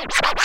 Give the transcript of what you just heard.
Ow!